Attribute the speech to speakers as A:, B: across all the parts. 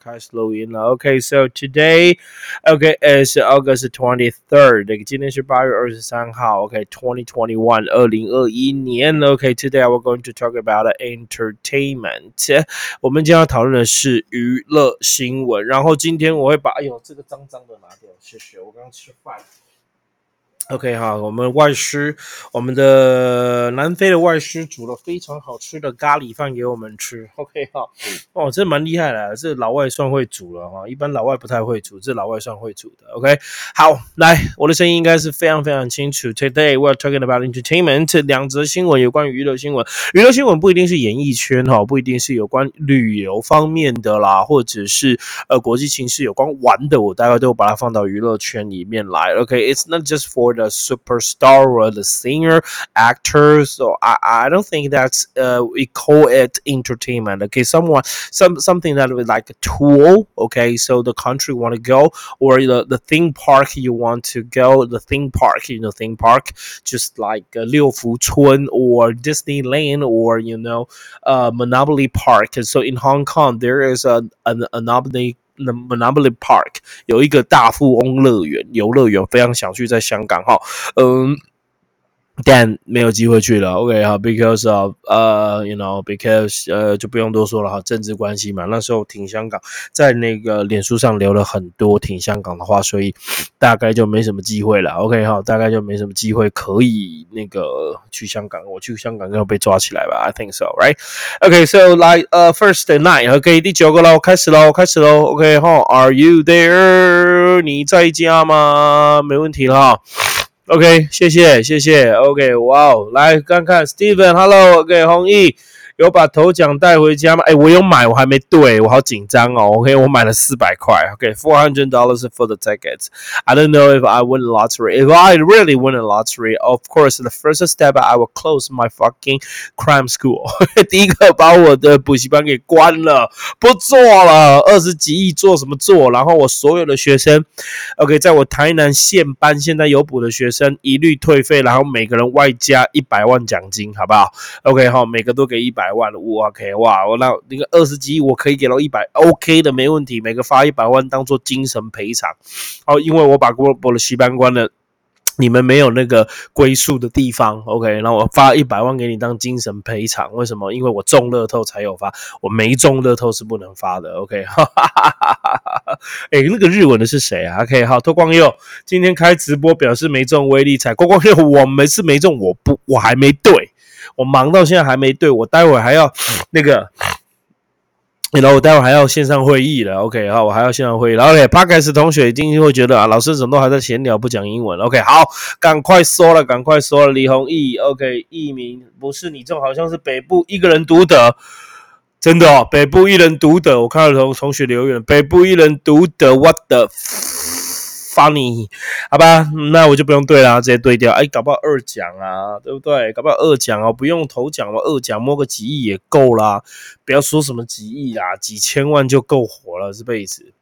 A: 开始录音了。OK，so today, OK is August twenty third。今天是八月二十三号。OK，twenty twenty one，二零二一年。OK，today we're going to talk about entertainment。我们今天要讨论的是娱乐新闻。然后今天我会把，哎呦，这个脏脏的拿掉，谢谢。我刚刚吃饭。 OK 哈，我们外师，我们的南非的外师煮了非常好吃的咖喱饭给我们吃。OK 哈，哦，这蛮厉害的，这老外算会煮了哈，一般老外不太会煮，这老外算会煮的。OK，好，来，我的声音应该是非常非常清楚。Today we're talking about entertainment，两则新闻有关于娱乐新闻，娱乐新闻不一定是演艺圈哈，不一定是有关旅游方面的啦，或者是呃国际情势有关玩的，我大概都把它放到娱乐圈里面来。OK，it's not just for the superstar or the singer, actor. So I, I don't think that's uh, we call it entertainment. Okay, someone some something that was like a tool. Okay, so the country want to go or the, the theme park you want to go, the theme park, you know, theme park, just like uh, Liu Fu Chun or Disneyland or you know, uh, Monopoly Park. So in Hong Kong there is a, a, a Monopoly The Monopoly Park 有一个大富翁乐园游乐园，非常想去，在香港哈，嗯。但没有机会去了，OK 好，because of 呃，you know，because 呃，就不用多说了哈，政治关系嘛。那时候挺香港，在那个脸书上留了很多挺香港的话，所以大概就没什么机会了，OK 哈，大概就没什么机会可以那个去香港。我去香港要被抓起来吧？I think so，right？OK，so like 呃，first night，OK，第九个喽，开始喽，开始喽，OK 哈，Are you there？你在家吗？没问题了哈。OK，谢谢谢谢。OK，哇哦，来看看 Steven，Hello，OK，弘毅。有把头奖带回家吗？哎，我有买，我还没对，我好紧张哦。OK，我买了四百块。OK，four hundred dollars for the tickets. I don't know if I win lottery. If I really win a lottery, of course, the first step I will close my fucking crime school. 第一个把我的补习班给关了，不做了。二十几亿做什么做？然后我所有的学生，OK，在我台南县班现在有补的学生一律退费，然后每个人外加一百万奖金，好不好？OK，好，每个都给一百。万了，哇 OK 哇，我那那个二十几亿，我可以给到一百，OK 的，没问题，每个发一百万当做精神赔偿。哦，因为我把过过了西班关了，你们没有那个归宿的地方，OK，然后我发一百万给你当精神赔偿。为什么？因为我中乐透才有发，我没中乐透是不能发的，OK 哈哈哈哈哈哈。哎，那个日文的是谁啊？OK，好，脱光佑今天开直播表示没中威力彩，光光佑我没是没中，我不我还没对。我忙到现在还没对，我待会还要那个，然后我待会还要线上会议了。OK，好，我还要线上会议。OK，帕克斯同学一定会觉得啊，老师怎么都还在闲聊，不讲英文。OK，好，赶快说了，赶快说了。李宏毅，OK，艺名不是你这，好像是北部一个人独得，真的哦，北部一人独得。我看到同同学留言，北部一人独得，What Funny，好吧，那我就不用对啦，直接对掉。哎，搞不好二奖啊，对不对？搞不好二奖哦，不用头奖了，二奖摸个几亿也够啦。不要说什么几亿啦，几千万就够火了这辈子。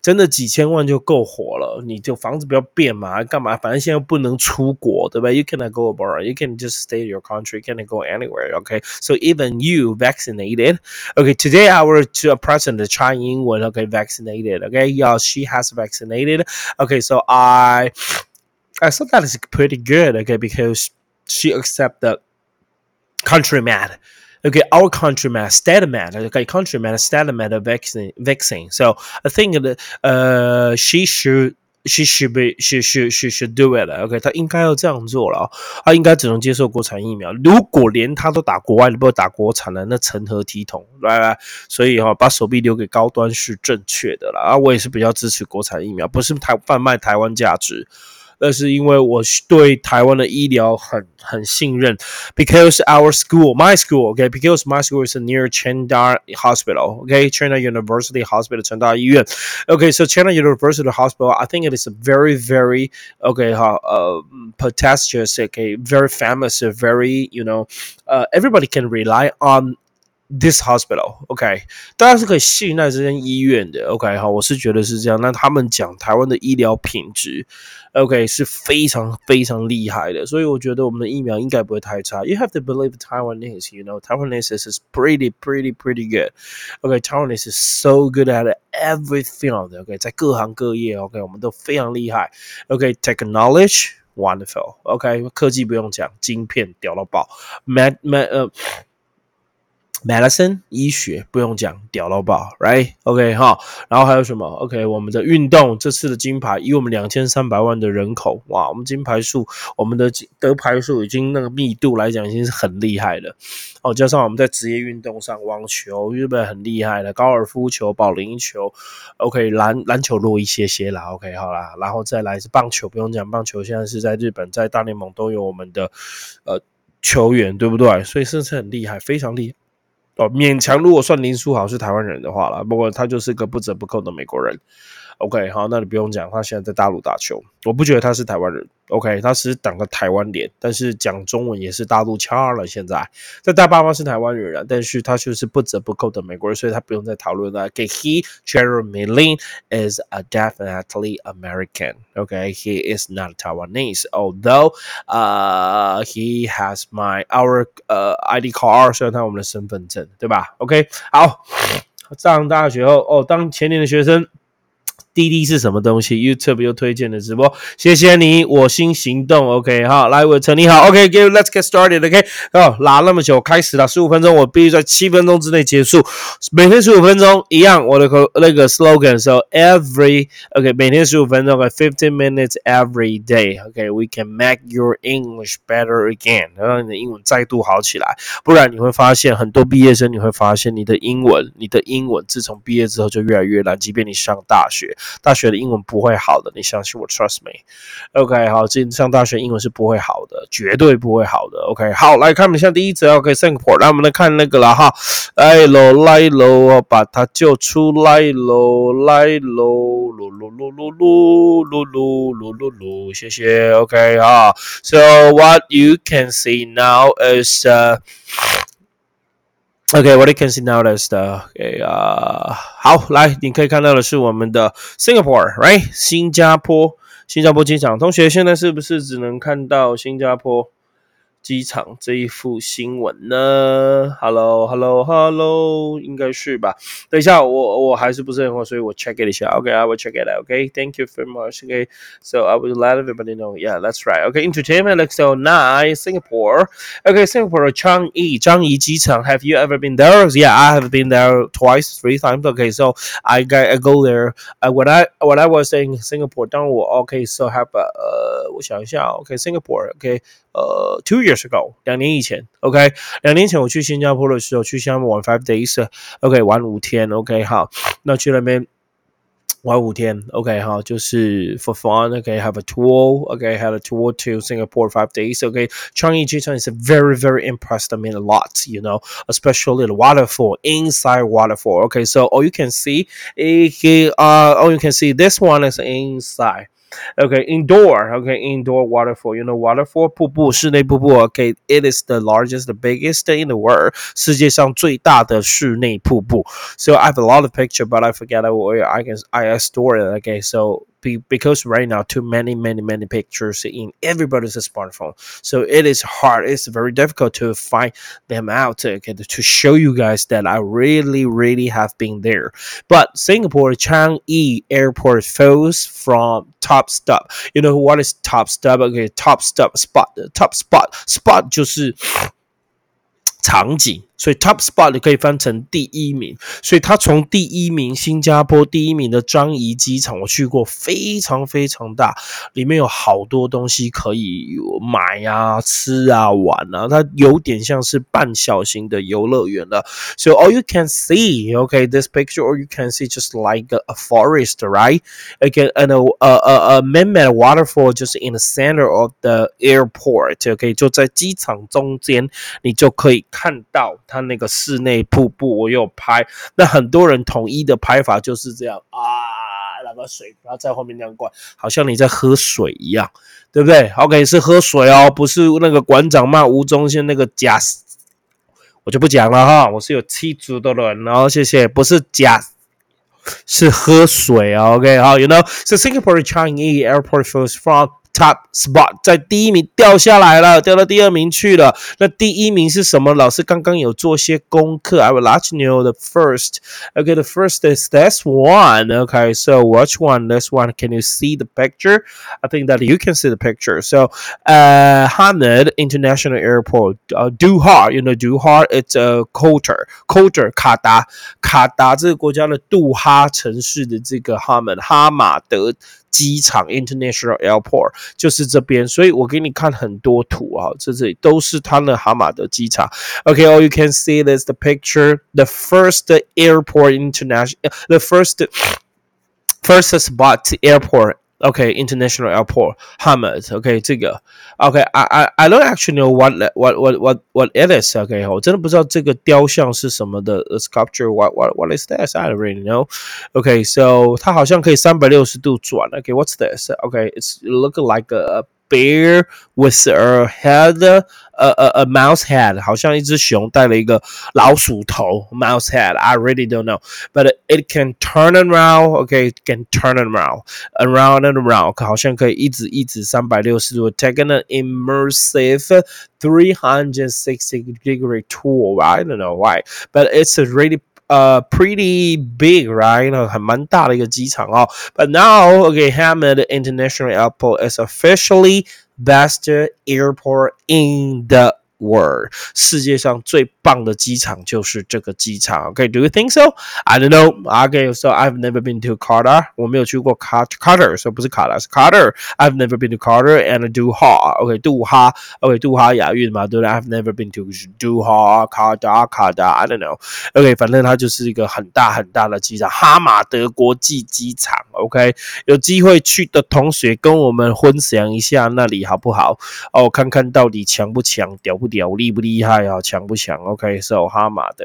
A: 真的几千万就够火了，你就房子不要变嘛，干嘛？反正现在不能出国，对吧？You cannot go abroad, you can just stay in your country, you cannot go anywhere. Okay, so even you vaccinated. Okay, today our president China英文 okay vaccinated. Okay, yeah, she has vaccinated. Okay, so I I thought that is pretty good. Okay, because she accept the country mad Okay, our countryman, Stedman, okay, countryman, Stedman vaccine, vaccine. So I think that uh, she should. She should be, she should, she should do it. OK，她应该要这样做了。她应该只能接受国产疫苗。如果连她都打国外的，不打国产的，那成何体统？来来，所以哈，把手臂留给高端是正确的了。啊，我也是比较支持国产疫苗，不是台贩卖台湾价值。那是因为我对台湾的医疗很很信任，because our school, my school, okay, because my school is near Chengda Hospital, okay, China University Hospital 成大医院，okay, so China University Hospital, I think it is a very, very, okay, 哈，呃，prestigious, okay, very famous, very, you know, uh, everybody can rely on this hospital，OK，大家是可以信赖这间医院的，OK，好，我是觉得是这样。那他们讲台湾的医疗品质，OK，是非常非常厉害的，所以我觉得我们的疫苗应该不会太差。You have to believe Taiwanese，you know，Taiwanese is pretty pretty pretty good。OK，Taiwanese is so good at everything。OK，在各行各业，OK，我们都非常厉害。OK，technology wonderful。OK，科技不用讲，晶片屌到爆。Med med 呃。 Medicine 医学不用讲，屌到爆，right？OK 哈，然后还有什么？OK，我们的运动这次的金牌，以我们两千三百万的人口，哇，我们金牌数，我们的得牌数已经那个密度来讲，已经是很厉害的。哦，加上我们在职业运动上，网球日本很厉害的，高尔夫球、保龄球，OK，篮篮球弱一些些啦，OK，好啦，然后再来是棒球，不用讲，棒球现在是在日本，在大联盟都有我们的呃球员，对不对？所以是不是很厉害，非常厉害。哦，勉强如果算林书豪是台湾人的话了，不过他就是个不折不扣的美国人。OK，好，那你不用讲，他现在在大陆打球，我不觉得他是台湾人。OK，他是挡个台湾脸，但是讲中文也是大陆腔了。现在在大爸妈是台湾人了，但是他就是不折不扣的美国人，所以他不用再讨论了。OK，he Jeremelin is a definitely American。OK，he is not Taiwanese, although uh he has my our uh ID card，虽然他有我们的身份证，对吧？OK，好，上大学后哦，当前年的学生。滴滴是什么东西？YouTube 又推荐的直播，谢谢你，我心行动。OK，好，来，伟成你好。，OK，Give，Let's get started。OK，哦，拉那么久，开始了，十五分钟，我必须在七分钟之内结束。每天十五分钟，一样，我的口那个 slogan 是 every OK，每天十五分钟，fifteen minutes every day。OK，we can make your English better again，让你的英文再度好起来。不然你会发现，很多毕业生你会发现，你的英文，你的英文自从毕业之后就越来越烂，即便你上大学。大学的英文不会好的，你相信我，trust me。OK，好，今上大学英文是不会好的，绝对不会好的。OK，好，来看一下第一则，OK，Singapore，来我们来看那个了哈，来喽，来喽，把它救出来喽，来喽，噜噜噜噜噜噜噜噜噜噜，谢谢，OK 哈。So what you can see now is OK，what you can see now is the okay 啊，好，来，你可以看到的是我们的 Singapore，right？新加坡，新加坡机场。同学现在是不是只能看到新加坡？机场这一幅新闻呢？Hello，Hello，Hello，应该是吧？等一下，我我还是不是很好，所以我 check it 一下。OK，I will check it out. Okay, thank you very much. Okay, so I will let everybody know. Yeah, that's right. Okay, entertainment looks so nice. Singapore. Okay, Singapore Changi Changi 机场. Have you ever been there? Yeah, I have been there twice, three times. Okay, so I got I go there. Uh, when I when I was in Singapore, 当我 OK, so have 呃，我想一下，OK, Singapore. OK. 呃，two years ago，两年以前，OK，两年前我去新加坡的时候，去新加坡玩 five days，OK，玩五天，OK，好，那去那边玩五天，OK，好，就是 for fun，OK，have a tour，OK，had a tour to Singapore five days，OK，Changi 机场 is very very impressed me a lot，you know，especially the waterfall inside waterfall，OK，so all you can see, uh, all you can see this one is inside。 Okay, indoor. Okay, indoor waterfall. You know, waterfall 瀑布，室内瀑布。Okay, it is the largest, the biggest in the world. 世界上最大的室内瀑布。So I have a lot of picture, but I forget where I can I store it. Okay, so because right now too many many many pictures in everybody's smartphone so it is hard it's very difficult to find them out okay, to show you guys that i really really have been there but singapore changi airport falls from top stop you know what is top stop okay top stop spot top spot spot 就是场景 所以 top spot 可以翻成第一名，所以他从第一名新加坡第一名的樟宜机场，我去过，非常非常大，里面有好多东西可以买啊、吃啊、玩啊，它有点像是半小型的游乐园了。So all you can see, okay, this picture, or you can see just like a, a forest, right? Again, and a a a man-made waterfall just in the center of the airport, okay，就在机场中间，你就可以看到。 它那个室内瀑布，我有拍。那很多人统一的拍法就是这样啊，那个水然后在后面那样灌，好像你在喝水一样，对不对？OK，是喝水哦，不是那个馆长骂吴宗宪那个假我就不讲了哈。我是有七组的人，然后谢谢，不是假，是喝水啊。OK，好，You know，so Singapore Changi Airport first from Top spot 在第一名掉下来了，掉到第二名去了。那第一名是什么？老师刚刚有做些功课。I will let you know the first. Okay, the first is this one. Okay, so which one? This one. Can you see the picture? I think that you can see the picture. So, uh, Hamid International Airport, uh, Doha. You know Doha. It's a Qatar, Qatar 卡达，卡达这个国家的杜哈城市的这个哈门哈马德。机场 International Airport 就是这边，所以我给你看很多图啊，这这里都是它的哈马德机场。Okay, all you can see is the picture, the first airport international, the first first spot airport Okay, international airport, Hamad. Okay, 这个 OK, I I I don't actually know what what what what what it is. OK，我真的不知道这个雕像是什么的 sculpture. What what what is this? I don't really know. Okay, so 它好像可以三百六十度转。Okay, what's this? Okay, it's looking like a bear with a head, a a a mouse head，好像一只熊戴了一个老鼠头，mouse head。I really don't know, but it can turn around. Okay, it can turn around, around and around，好像可以一直一直三百六十度，take an immersive 360 degree tour. I don't know why, but it's a really uh pretty big, right? 很蛮大的一个机场哦。But now, okay, Hamid International Airport is officially best airport in the world. 世界上最棒的机场就是这个机场。Okay, do you think so? I don't know. Okay, so I've never been to Qatar. 我没有去过 Qatar，所以不是卡达是 Qatar. I've never been to Qatar and Doha. Okay, 杜哈，OK，杜哈亚运嘛，对不对？I've never been to Doha, Qatar, Qatar. I don't know. OK，反正它就是一个很大很大的机场，哈马德国际机场。OK，有机会去的同学跟我们分享一下那里好不好？哦，看看到底强不强，屌不屌，厉不厉害啊？强不强？Okay, so Hamad.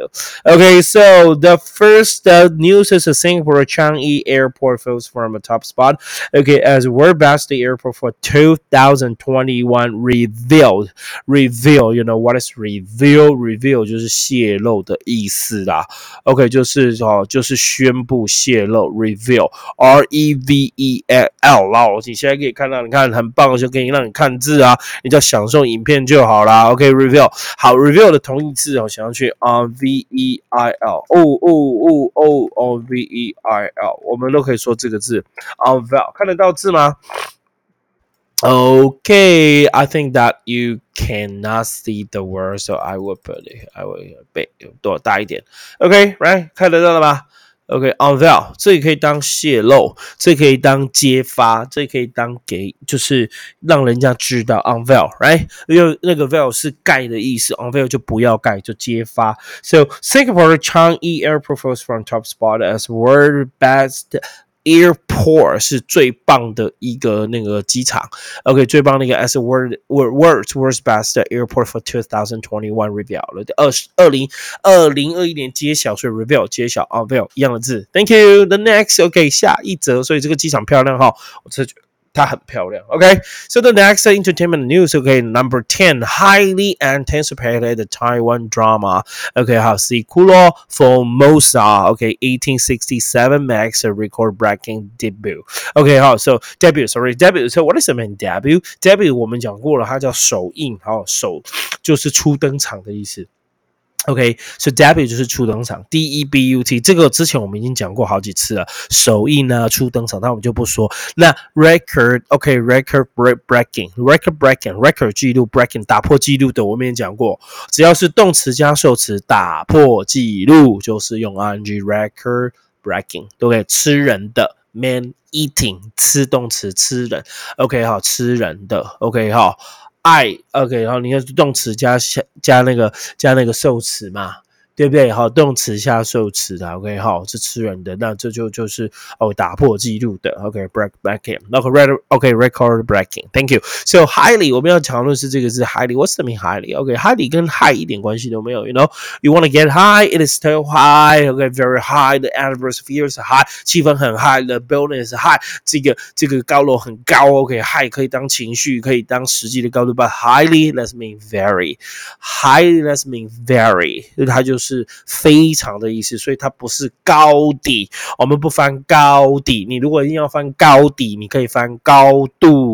A: Okay, so the first uh, news is a Singapore Changi Airport falls from a top spot. Okay, as world best airport for 2021 revealed. Reveal, you know what is reveal? Reveal 就是泄露的意思啦。OK，就是哦，就是宣布泄露。Reveal, R E V E L 啦。你现在可以看到，你看很棒，就可以让你看字啊，你就享受影片就好啦。 OK，reveal 好，reveal 的同义词。我想要去 on v e i l，哦哦哦哦，on v e i l，我们都可以说这个字 unveil，看得到字吗？Okay, I think that you cannot see the word, so I will put it. I will 背多大一点？Okay, right，看得到了吗 ？OK，unveil，这也可以当泄露，这可以当揭发，这可以当给，就是让人家知道 unveil，right？因为那个 veil 是盖的意思，unveil 就不要盖，就揭发。So Singapore Changi Airport was from top spot as world best Airport 是最棒的一个那个机场，OK，最棒的一个 as a world world world's best airport for 2021 reveal 了，二十二零二零二一年揭晓，所以 reveal 揭晓啊，reveal 一样的字，Thank you。The next OK 下一则，所以这个机场漂亮哈，我这。它很漂亮。Okay, so the next entertainment news. Okay, number ten, highly anticipated Taiwan drama. Okay, 好，Sequel Formosa. Okay, 1867 makes a record-breaking debut. Okay, 好，so debut. Sorry, debut. So what does it mean? Debut. Debut 我们讲过了，它叫首映，好，首就是初登场的意思。 OK，所以 debut 就是初登场，D E B U T 这个之前我们已经讲过好几次了，首映呢初登场，那我们就不说。那 record，OK，record break, breaking，Record breaking，record 记录 breaking 打破记录的，我们也讲过，只要是动词加受词打破记录，就是用 ing record breaking，对不对？吃人的 man eating，吃动词吃人，OK 好，吃人的，OK 好。I OK，然后你看动词加加那个加那个受词嘛，对不对？好，动词下受词的，OK，好，是吃人的，那这就就是哦打破记录的，OK，break breaking，OK，record breaking，Thank you，so highly，我们要讨论是这个字 highly，What's the mean highly？OK，highly 跟 high 一点关系都没有，You know，you want to get high，it is still high，OK，very high，the atmosphere is high，气氛很 high，the building is high，这个这个高楼很高，OK，high 可以当情绪，可以当实际的高度，but highly，let's mean very，highly，let's mean very，它就是是非常的意思，所以它不是高底，我们不翻高底，你如果一定要翻高底，你可以翻高度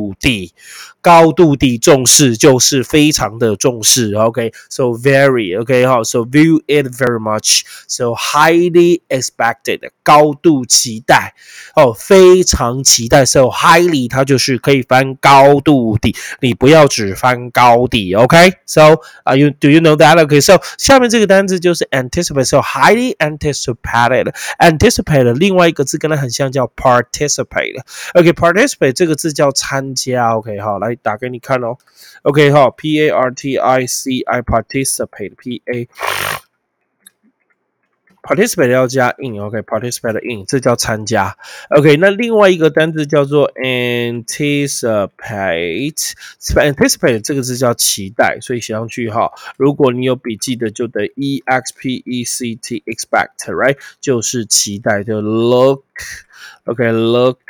A: 高度的重视就是非常的重视，OK，so very，OK 哈，so view it very much，so highly expected，高度期待哦，非常期待，so highly 它就是可以翻高度的，你不要只翻高底，OK，so 啊，you do you know that？OK，so 下面这个单词就是 anticipate，so highly anticipated。anticipate 另外一个字跟它很像叫 participate，OK，participate 这个字叫参加，OK 好，来。打给你看哦，OK 哈，P A R T I C I participate，P A participate 要加 in，OK，participate in，这叫参加，OK。那另外一个单词叫做 anticipate，anticipate 这个字叫期待，所以写上去哈。如果你有笔记的，就得 E X P E C T expect，right，就是期待，就 look，OK，look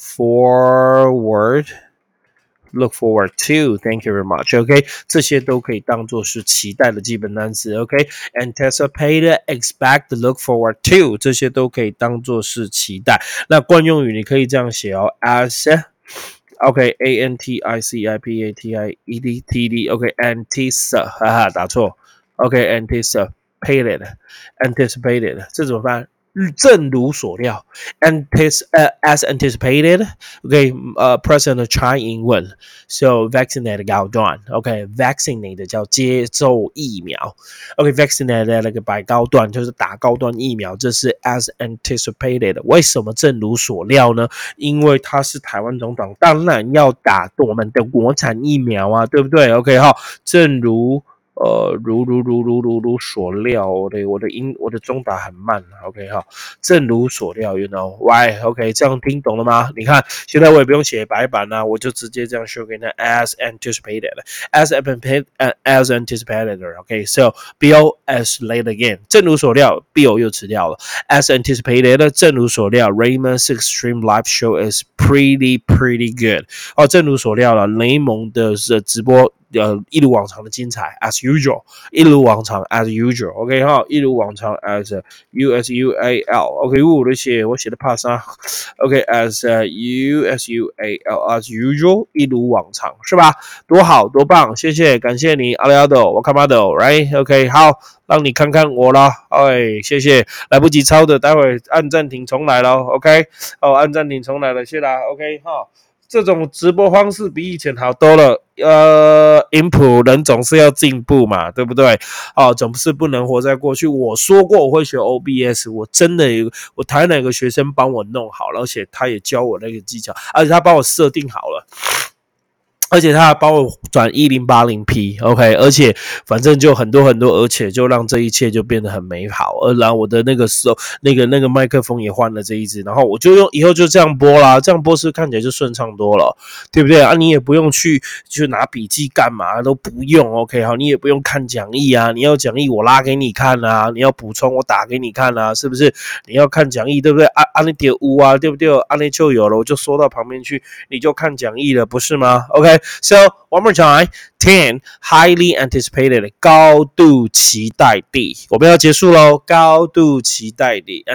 A: forward。look forward to. Thank you very much. OK，这些都可以当做是期待的基本单词。OK，anticipate, expect, look forward to，这些都可以当做是期待。那惯用语你可以这样写哦，as。OK，A N T I C I P A T I E D T D。OK，anticipate，哈哈，打错。OK，anticipated，anticipated，这怎么办？ 正如所料，antis 呃 as anticipated，OK，呃 President China 英文，so vaccinate 高端，OK，vaccinated 叫接种疫苗，OK，vaccinated 那个白高端就是打高端疫苗，这是 as anticipated。为什么正如所料呢？因为他是台湾总统，当然要打我们的国产疫苗啊，对不对？OK 哈，正如。呃，如如如如如如所料，我的我的音我的中打很慢，OK 哈，正如所料，you know why？OK，这样听懂了吗？你看，现在我也不用写白板啦，我就直接这样说给你，as anticipated，as anticipated，as anticipated，OK，so Bill as late again，正如所料，Bill 又辞掉了，as anticipated，正如所料，Raymond's extreme live show is pretty pretty good，哦，正如所料了，雷蒙的是直播。呃，一如往常的精彩，as usual，一如往常，as usual，OK 哈，一如往常，as u s u a l，OK，我的写我写的怕啥？OK，as u s u a l，as usual，一如往常，是吧？多好多棒，谢谢，感谢你，阿廖多，我看巴斗，right？OK，好，让你看看我了，哎，谢谢，来不及抄的，待会按暂停重来了，OK，哦，按暂停重来了，谢啦，OK 哈。这种直播方式比以前好多了，呃，音谱人总是要进步嘛，对不对？哦，总是不能活在过去。我说过我会学 OBS，我真的有，我台哪个学生帮我弄好了，而且他也教我那个技巧，而且他帮我设定好了。而且他还帮我转一零八零 P，OK，而且反正就很多很多，而且就让这一切就变得很美好。而然后我的那个时候，那个那个麦克风也换了这一支，然后我就用以后就这样播啦，这样播是看起来就顺畅多了，对不对啊？你也不用去去拿笔记干嘛，都不用，OK，好，你也不用看讲义啊，你要讲义我拉给你看啊，你要补充我打给你看啊，是不是？你要看讲义，对不对？啊啊，那点五啊，对不对？啊那就有了，我就缩到旁边去，你就看讲义了，不是吗？OK。So one more time. Ten highly anticipated 高度期待的，我们要结束喽。高度期待的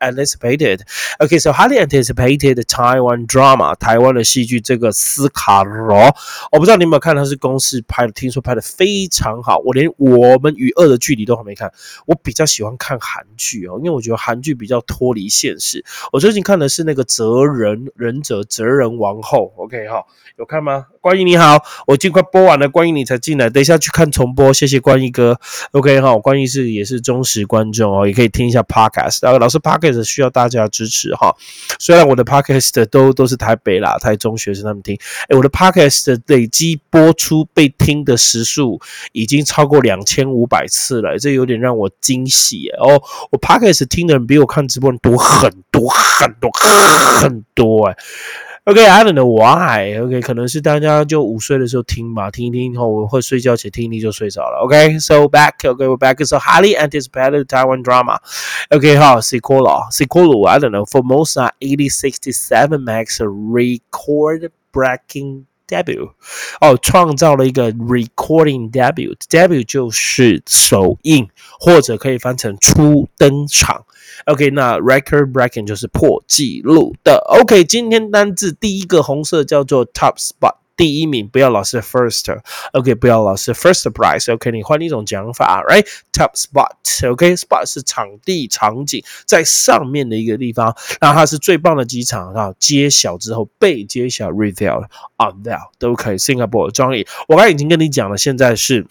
A: anticipated。Okay, so highly anticipated Taiwan drama 台湾的戏剧这个斯卡罗，我不知道你有没有看，它是公式拍的，听说拍的非常好。我连我们与恶的距离都还没看，我比较喜欢看韩剧哦，因为我觉得韩剧比较脱离现实。我最近看的是那个哲人忍者哲人王后，OK 哈，有看吗？关于你好，我尽快播完了。关于你才进来，等一下去看重播，谢谢关一哥。OK 哈，关于是也是忠实观众哦，也可以听一下 Podcast。然后老师 Podcast 需要大家支持哈，虽然我的 Podcast 都都是台北啦、台中学生他们听，哎，我的 Podcast 累积播出被听的时数已经超过两千五百次了，这有点让我惊喜哦。我 Podcast 听的人比我看直播人多很多很多很多哎。OK，I don't know why。OK，可能是大家就午睡的时候听吧，听一听以后我会睡觉前听一听就睡着了。OK，so back，OK，we're back. So highly anticipated Taiwan drama. OK，好，sequel，sequel. I don't know. For most, eighty sixty seven max record breaking. debut 哦，创造了一个 recording debut。debut 就是首映，或者可以翻成初登场。 OK，那 record breaking 就是破纪录的。OK，今天单字第一个红色叫做 top spot。第一名，不要老是 first，OK，不要老是 first prize，OK，你换一种讲法，right？Top spot，OK，spot 是场地、场景在上面的一个地方，那它是最棒的机场啊，揭晓之后被揭晓，reveal，unveil 都可以。Singapore 专业，我刚才已经跟你讲了，现在是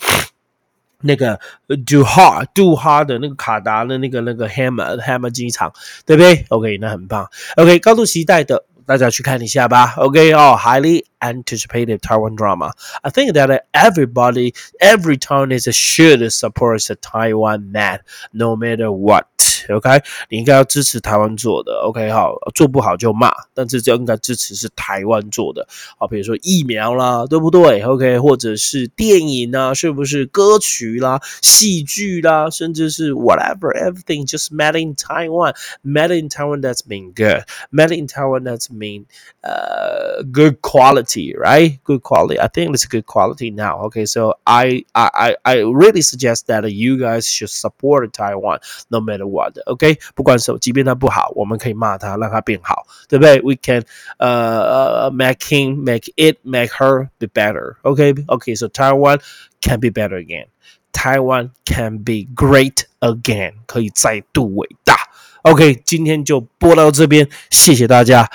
A: 那个 Do Ha，Do Ha 的那个卡达的那个那个 Hammer，Hammer 机场，对不对？OK，那很棒。OK，高度期待的。大家去看一下吧。OK，哦，highly anticipated Taiwan drama. I think that everybody, every town is should support the Taiwan man, no matter what. OK，你应该要支持台湾做的。OK，好，做不好就骂，但是就应该支持是台湾做的。好，比如说疫苗啦，对不对？OK，或者是电影啊，是不是歌曲啦、戏剧啦，甚至是 whatever，everything just made in Taiwan，made in Taiwan that's been good，made in Taiwan that's mean uh good quality, right? Good quality. I think it's good quality now. Okay, so I I I really suggest that you guys should support Taiwan no matter what. OK，不管手即便它不好，我们可以骂它，让它变好，对不对？We can uh make him, make it, make her be better. OK, OK, so Taiwan can be better again. Taiwan can be great again. 可以再度伟大。OK，今天就播到这边，谢谢大家。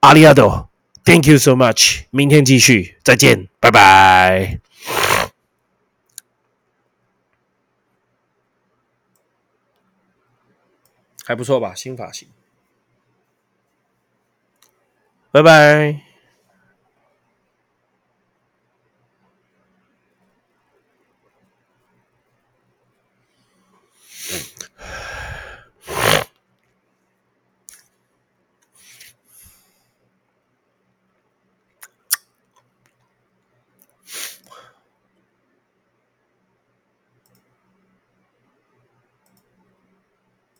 A: 阿里阿多，Thank you so much。明天继续，再见，拜拜。还不错吧，新发型。拜拜。